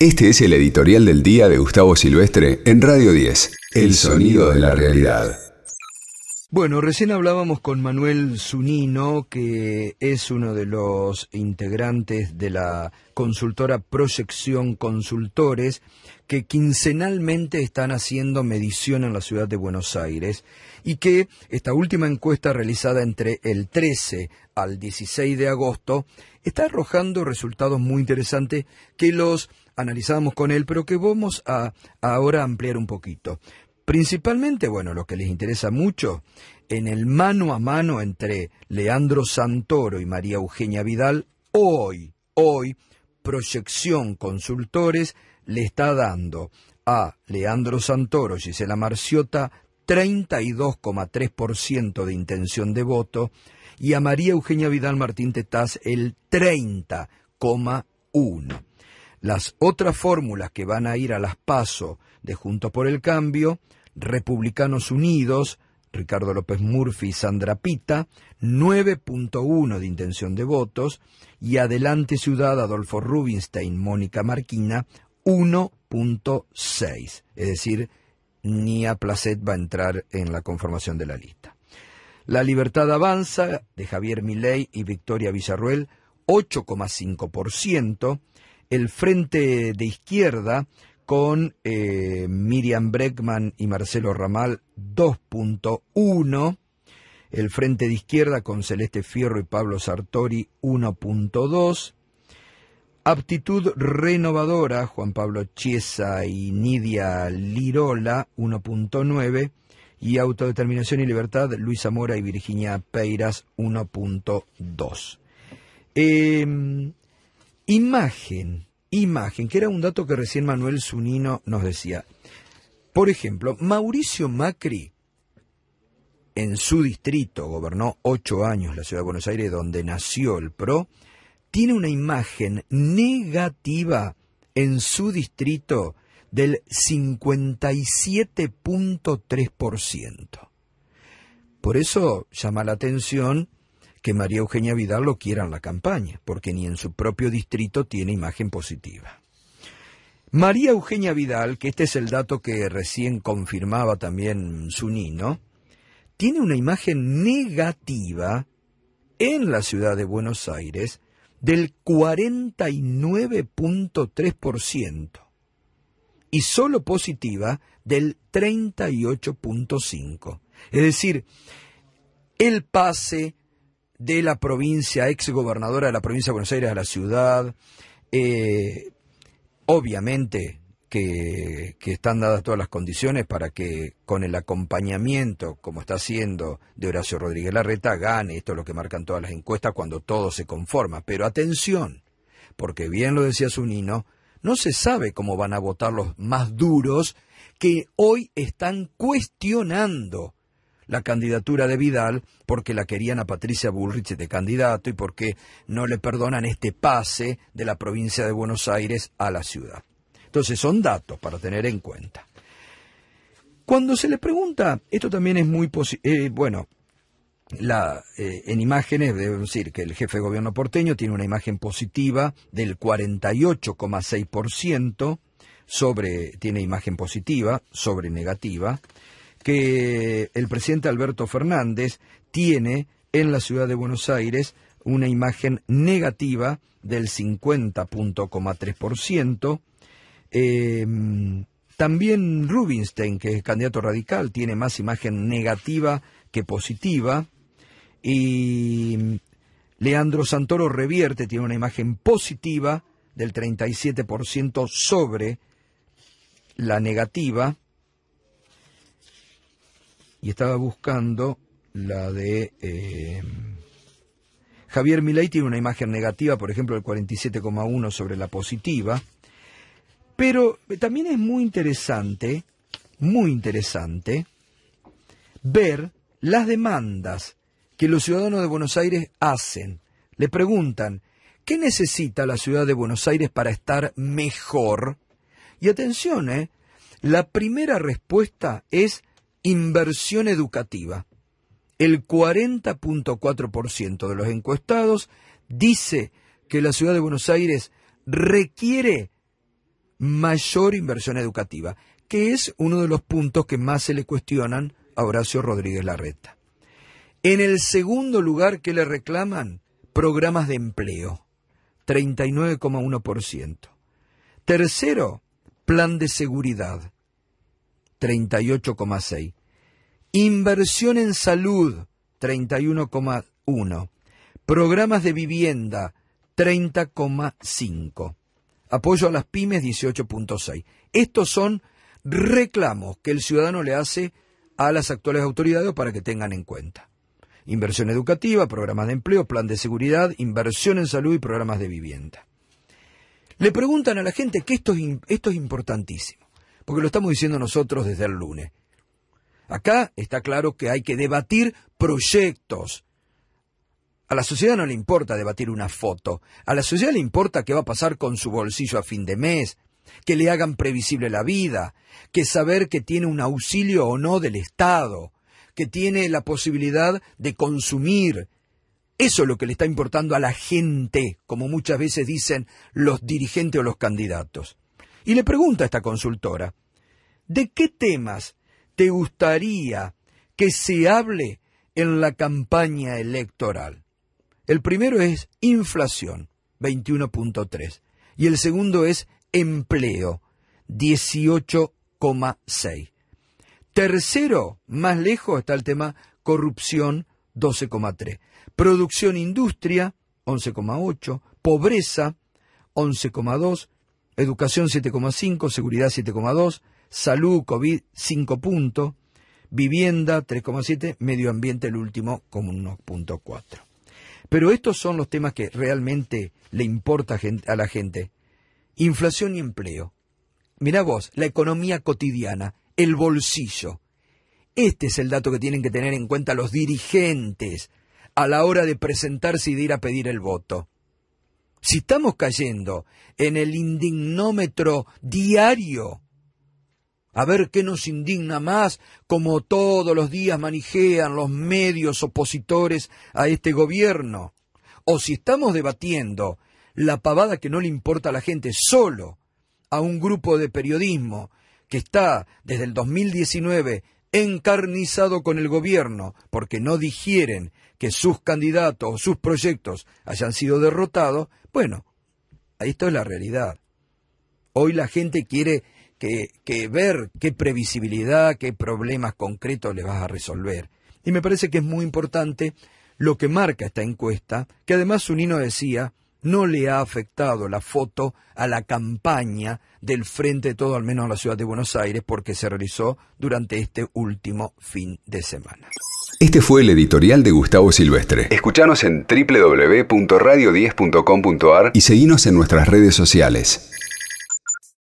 Este es el editorial del día de Gustavo Silvestre en Radio 10, El sonido de la realidad. Bueno, recién hablábamos con Manuel Zunino, que es uno de los integrantes de la consultora Proyección Consultores, que quincenalmente están haciendo medición en la ciudad de Buenos Aires y que esta última encuesta realizada entre el 13 al 16 de agosto está arrojando resultados muy interesantes que los analizamos con él, pero que vamos a, a ahora ampliar un poquito. Principalmente, bueno, lo que les interesa mucho, en el mano a mano entre Leandro Santoro y María Eugenia Vidal, hoy, hoy, Proyección Consultores le está dando a Leandro Santoro, Gisela Marciota, 32,3% de intención de voto y a María Eugenia Vidal Martín Tetaz el 30,1%. Las otras fórmulas que van a ir a las PASO de Juntos por el Cambio Republicanos Unidos, Ricardo López Murphy y Sandra Pita, 9.1 de intención de votos, y Adelante Ciudad, Adolfo Rubinstein, Mónica Marquina, 1.6. Es decir, ni a Placet va a entrar en la conformación de la lista. La Libertad Avanza, de Javier Milei y Victoria Villarruel, 8,5%. El Frente de Izquierda, con eh, Miriam Breckman y Marcelo Ramal 2.1, el Frente de Izquierda con Celeste Fierro y Pablo Sartori 1.2, Aptitud Renovadora, Juan Pablo Chiesa y Nidia Lirola 1.9, y Autodeterminación y Libertad, Luisa Mora y Virginia Peiras 1.2. Em, imagen imagen, que era un dato que recién Manuel Zunino nos decía. Por ejemplo, Mauricio Macri, en su distrito, gobernó ocho años la ciudad de Buenos Aires, donde nació el PRO, tiene una imagen negativa en su distrito del 57.3%. Por eso llama la atención que María Eugenia Vidal lo quiera en la campaña, porque ni en su propio distrito tiene imagen positiva. María Eugenia Vidal, que este es el dato que recién confirmaba también Zunino, tiene una imagen negativa en la ciudad de Buenos Aires del 49.3% y solo positiva del 38.5%. Es decir, el pase de la provincia, ex gobernadora de la provincia de Buenos Aires a la ciudad. Eh, obviamente que, que, están dadas todas las condiciones para que con el acompañamiento, como está haciendo de Horacio Rodríguez Larreta, gane. Esto es lo que marcan todas las encuestas cuando todo se conforma. Pero atención, porque bien lo decía Zunino, no se sabe cómo van a votar los más duros que hoy están cuestionando la candidatura de Vidal porque la querían a Patricia Bullrich de candidato y porque no le perdonan este pase de la provincia de Buenos Aires a la ciudad. Entonces son datos para tener en cuenta. Cuando se le pregunta, esto también es muy eh, bueno, la, eh, en imágenes debo decir que el jefe de gobierno porteño tiene una imagen positiva del 48,6% sobre, tiene imagen positiva sobre negativa, que el presidente Alberto Fernández tiene en la ciudad de Buenos Aires una imagen negativa del 50.3%. Eh, también Rubinstein, que es candidato radical, tiene más imagen negativa que positiva. Y Leandro Santoro revierte, tiene una imagen positiva del 37% sobre la negativa y estaba buscando la de eh, Javier Milei tiene una imagen negativa, por ejemplo, del 47,1 sobre la positiva, pero también es muy interesante, muy interesante, ver las demandas que los ciudadanos de Buenos Aires hacen. Le preguntan, ¿qué necesita la ciudad de Buenos Aires para estar mejor? Y atención, ¿eh? la primera respuesta es inversión educativa. El 40.4% de los encuestados dice que la ciudad de Buenos Aires requiere mayor inversión educativa, que es uno de los puntos que más se le cuestionan a Horacio Rodríguez Larreta. En el segundo lugar que le reclaman, programas de empleo, 39,1%. Tercero, plan de seguridad, 38,6%. Inversión en salud, 31,1%. Programas de vivienda, 30,5%. Apoyo a las pymes, 18,6%. Estos son reclamos que el ciudadano le hace a las actuales autoridades para que tengan en cuenta. Inversión educativa, programas de empleo, plan de seguridad, inversión en salud y programas de vivienda. Le preguntan a la gente que esto es, esto es importantísimo, porque lo estamos diciendo nosotros desde el lunes. Acá está claro que hay que debatir proyectos. A la sociedad no le importa debatir una foto. A la sociedad le importa qué va a pasar con su bolsillo a fin de mes, que le hagan previsible la vida, que saber que tiene un auxilio o no del Estado, que tiene la posibilidad de consumir. Eso es lo que le está importando a la gente, como muchas veces dicen los dirigentes o los candidatos. Y le pregunta a esta consultora, ¿de qué temas te gustaría que se hable en la campaña electoral? El primero es inflación, 21.3, y el segundo es empleo, 18,6. Tercero, más lejos está el tema corrupción, 12,3. Producción industria, 11,8. Pobreza, 11,2. Educación, 7,5. Seguridad, 7,2 salud, COVID 5 puntos, vivienda 3,7, medio ambiente el último como 1.4. Pero estos son los temas que realmente le importa a la gente. Inflación y empleo. Mirá vos, la economía cotidiana, el bolsillo. Este es el dato que tienen que tener en cuenta los dirigentes a la hora de presentarse y de ir a pedir el voto. Si estamos cayendo en el indignómetro diario a ver qué nos indigna más, como todos los días manijean los medios opositores a este gobierno. O si estamos debatiendo la pavada que no le importa a la gente solo a un grupo de periodismo que está desde el 2019 encarnizado con el gobierno porque no digieren que sus candidatos o sus proyectos hayan sido derrotados, bueno, esto es la realidad. Hoy la gente quiere que, ver qué previsibilidad, qué problemas concretos le vas a resolver. Y me parece que es muy importante lo que marca esta encuesta, que además Sunino decía, no le ha afectado la foto a la campaña del Frente de Todo, al menos a la ciudad de Buenos Aires, porque se realizó durante este último fin de semana. Este fue el editorial de Gustavo Silvestre. Escuchanos en www.radio10.com.ar y seguinos en nuestras redes sociales.